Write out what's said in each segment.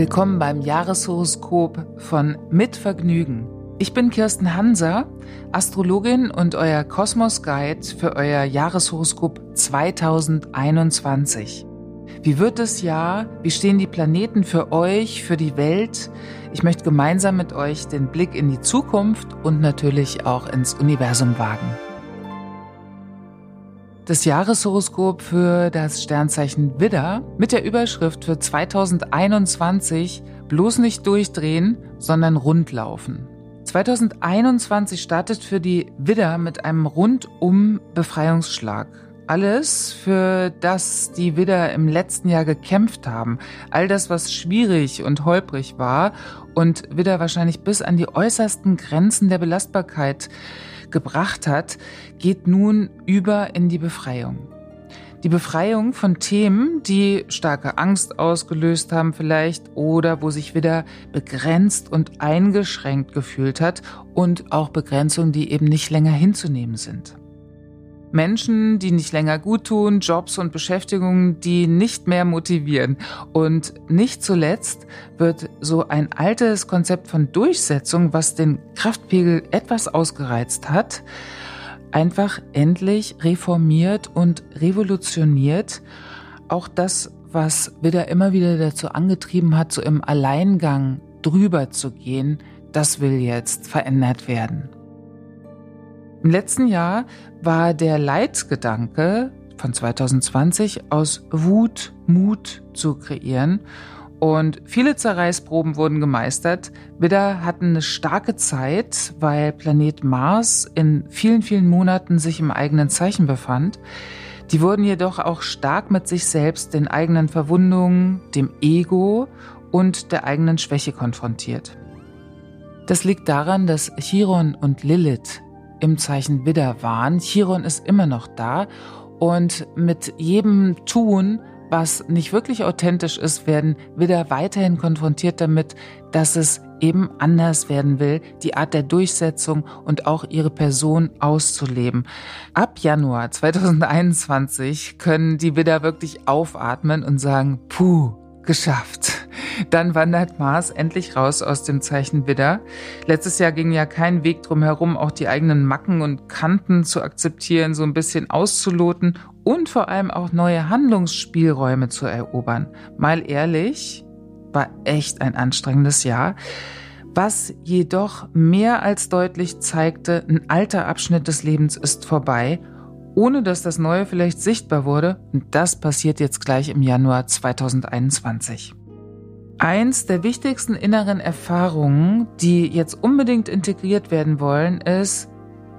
Willkommen beim Jahreshoroskop von Mit Vergnügen. Ich bin Kirsten Hanser, Astrologin und euer Kosmos Guide für euer Jahreshoroskop 2021. Wie wird das Jahr? Wie stehen die Planeten für euch, für die Welt? Ich möchte gemeinsam mit euch den Blick in die Zukunft und natürlich auch ins Universum wagen. Das Jahreshoroskop für das Sternzeichen Widder mit der Überschrift für 2021 bloß nicht durchdrehen, sondern rundlaufen. 2021 startet für die Widder mit einem rundum Befreiungsschlag alles, für das die Widder im letzten Jahr gekämpft haben, all das, was schwierig und holprig war und Widder wahrscheinlich bis an die äußersten Grenzen der Belastbarkeit gebracht hat, geht nun über in die Befreiung. Die Befreiung von Themen, die starke Angst ausgelöst haben vielleicht oder wo sich wieder begrenzt und eingeschränkt gefühlt hat und auch Begrenzungen, die eben nicht länger hinzunehmen sind. Menschen, die nicht länger gut tun, Jobs und Beschäftigungen, die nicht mehr motivieren. Und nicht zuletzt wird so ein altes Konzept von Durchsetzung, was den Kraftpegel etwas ausgereizt hat, einfach endlich reformiert und revolutioniert. Auch das, was wieder immer wieder dazu angetrieben hat, so im Alleingang drüber zu gehen, das will jetzt verändert werden. Im letzten Jahr war der Leitgedanke von 2020 aus Wut Mut zu kreieren und viele Zerreißproben wurden gemeistert. Widder hatten eine starke Zeit, weil Planet Mars in vielen, vielen Monaten sich im eigenen Zeichen befand. Die wurden jedoch auch stark mit sich selbst, den eigenen Verwundungen, dem Ego und der eigenen Schwäche konfrontiert. Das liegt daran, dass Chiron und Lilith im Zeichen Widder waren. Chiron ist immer noch da und mit jedem Tun, was nicht wirklich authentisch ist, werden Widder weiterhin konfrontiert damit, dass es eben anders werden will, die Art der Durchsetzung und auch ihre Person auszuleben. Ab Januar 2021 können die Widder wirklich aufatmen und sagen, puh, geschafft. Dann wandert Mars endlich raus aus dem Zeichen Widder. Letztes Jahr ging ja kein Weg drum herum, auch die eigenen Macken und Kanten zu akzeptieren, so ein bisschen auszuloten und vor allem auch neue Handlungsspielräume zu erobern. Mal ehrlich, war echt ein anstrengendes Jahr. Was jedoch mehr als deutlich zeigte, ein alter Abschnitt des Lebens ist vorbei ohne dass das Neue vielleicht sichtbar wurde. Und das passiert jetzt gleich im Januar 2021. Eins der wichtigsten inneren Erfahrungen, die jetzt unbedingt integriert werden wollen, ist,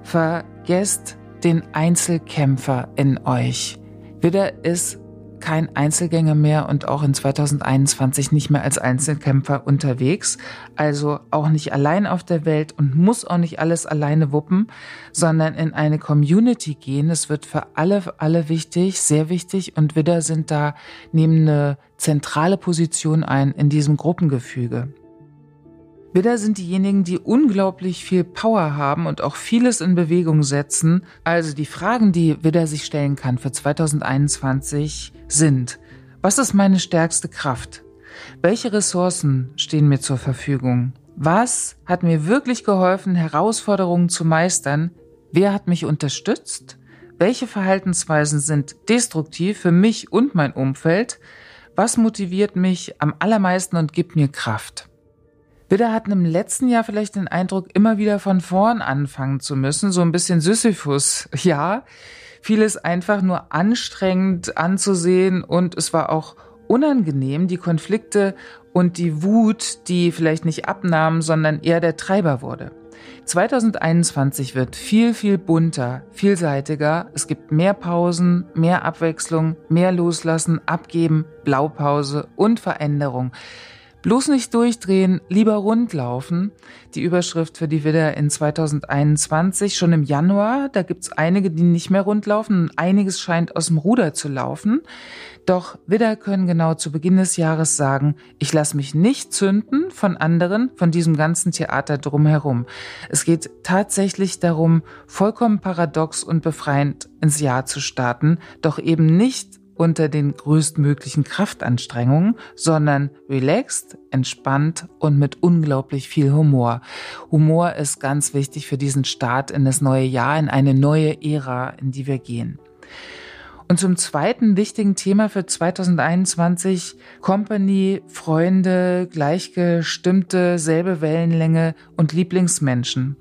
vergesst den Einzelkämpfer in euch. Widder ist kein Einzelgänger mehr und auch in 2021 nicht mehr als Einzelkämpfer unterwegs, also auch nicht allein auf der Welt und muss auch nicht alles alleine wuppen, sondern in eine Community gehen. Es wird für alle, alle wichtig, sehr wichtig und wieder sind da, nehmen eine zentrale Position ein in diesem Gruppengefüge. Widder sind diejenigen, die unglaublich viel Power haben und auch vieles in Bewegung setzen. Also die Fragen, die Widder sich stellen kann für 2021 sind, was ist meine stärkste Kraft? Welche Ressourcen stehen mir zur Verfügung? Was hat mir wirklich geholfen, Herausforderungen zu meistern? Wer hat mich unterstützt? Welche Verhaltensweisen sind destruktiv für mich und mein Umfeld? Was motiviert mich am allermeisten und gibt mir Kraft? Widder hatten im letzten Jahr vielleicht den Eindruck, immer wieder von vorn anfangen zu müssen, so ein bisschen Sisyphus, ja. Vieles einfach nur anstrengend anzusehen und es war auch unangenehm, die Konflikte und die Wut, die vielleicht nicht abnahmen, sondern eher der Treiber wurde. 2021 wird viel, viel bunter, vielseitiger. Es gibt mehr Pausen, mehr Abwechslung, mehr Loslassen, Abgeben, Blaupause und Veränderung. Bloß nicht durchdrehen, lieber rundlaufen. Die Überschrift für die Widder in 2021 schon im Januar. Da gibt's einige, die nicht mehr rundlaufen. Einiges scheint aus dem Ruder zu laufen. Doch Widder können genau zu Beginn des Jahres sagen, ich lasse mich nicht zünden von anderen, von diesem ganzen Theater drumherum. Es geht tatsächlich darum, vollkommen paradox und befreiend ins Jahr zu starten, doch eben nicht unter den größtmöglichen Kraftanstrengungen, sondern relaxed, entspannt und mit unglaublich viel Humor. Humor ist ganz wichtig für diesen Start in das neue Jahr, in eine neue Ära, in die wir gehen. Und zum zweiten wichtigen Thema für 2021 Company, Freunde, gleichgestimmte, selbe Wellenlänge und Lieblingsmenschen.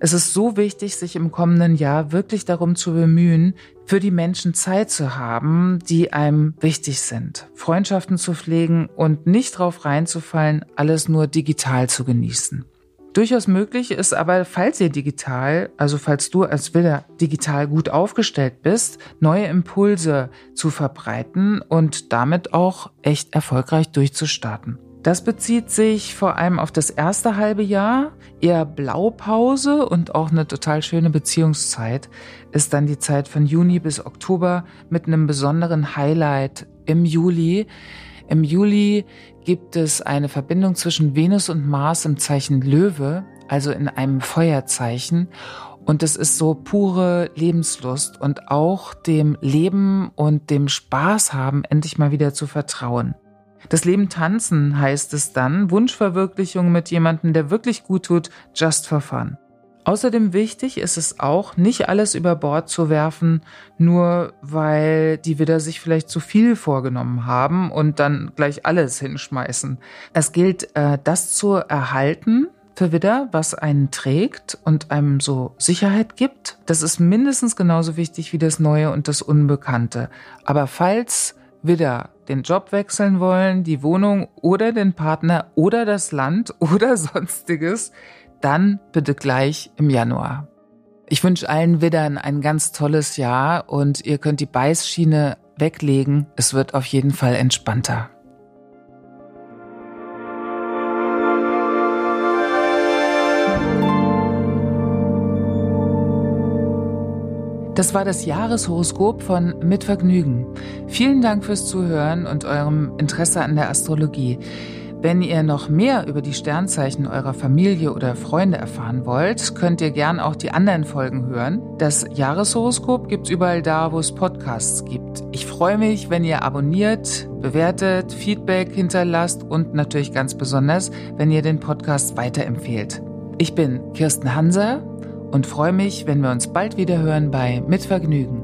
Es ist so wichtig, sich im kommenden Jahr wirklich darum zu bemühen, für die Menschen Zeit zu haben, die einem wichtig sind, Freundschaften zu pflegen und nicht drauf reinzufallen, alles nur digital zu genießen. Durchaus möglich ist aber, falls ihr digital, also falls du als Widder digital gut aufgestellt bist, neue Impulse zu verbreiten und damit auch echt erfolgreich durchzustarten. Das bezieht sich vor allem auf das erste halbe Jahr. Eher Blaupause und auch eine total schöne Beziehungszeit ist dann die Zeit von Juni bis Oktober mit einem besonderen Highlight im Juli. Im Juli gibt es eine Verbindung zwischen Venus und Mars im Zeichen Löwe, also in einem Feuerzeichen. Und es ist so pure Lebenslust und auch dem Leben und dem Spaß haben, endlich mal wieder zu vertrauen. Das Leben tanzen heißt es dann, Wunschverwirklichung mit jemandem, der wirklich gut tut, just for fun. Außerdem wichtig ist es auch, nicht alles über Bord zu werfen, nur weil die Widder sich vielleicht zu viel vorgenommen haben und dann gleich alles hinschmeißen. Es gilt, äh, das zu erhalten für Widder, was einen trägt und einem so Sicherheit gibt. Das ist mindestens genauso wichtig wie das Neue und das Unbekannte. Aber falls Widder den Job wechseln wollen, die Wohnung oder den Partner oder das Land oder sonstiges, dann bitte gleich im Januar. Ich wünsche allen Widdern ein ganz tolles Jahr und ihr könnt die Beißschiene weglegen. Es wird auf jeden Fall entspannter. Das war das Jahreshoroskop von Mit Vergnügen. Vielen Dank fürs Zuhören und eurem Interesse an der Astrologie. Wenn ihr noch mehr über die Sternzeichen eurer Familie oder Freunde erfahren wollt, könnt ihr gern auch die anderen Folgen hören. Das Jahreshoroskop gibt's überall da, wo es Podcasts gibt. Ich freue mich, wenn ihr abonniert, bewertet, Feedback hinterlasst und natürlich ganz besonders, wenn ihr den Podcast weiterempfehlt. Ich bin Kirsten Hanser und freue mich, wenn wir uns bald wieder hören bei Mit Vergnügen.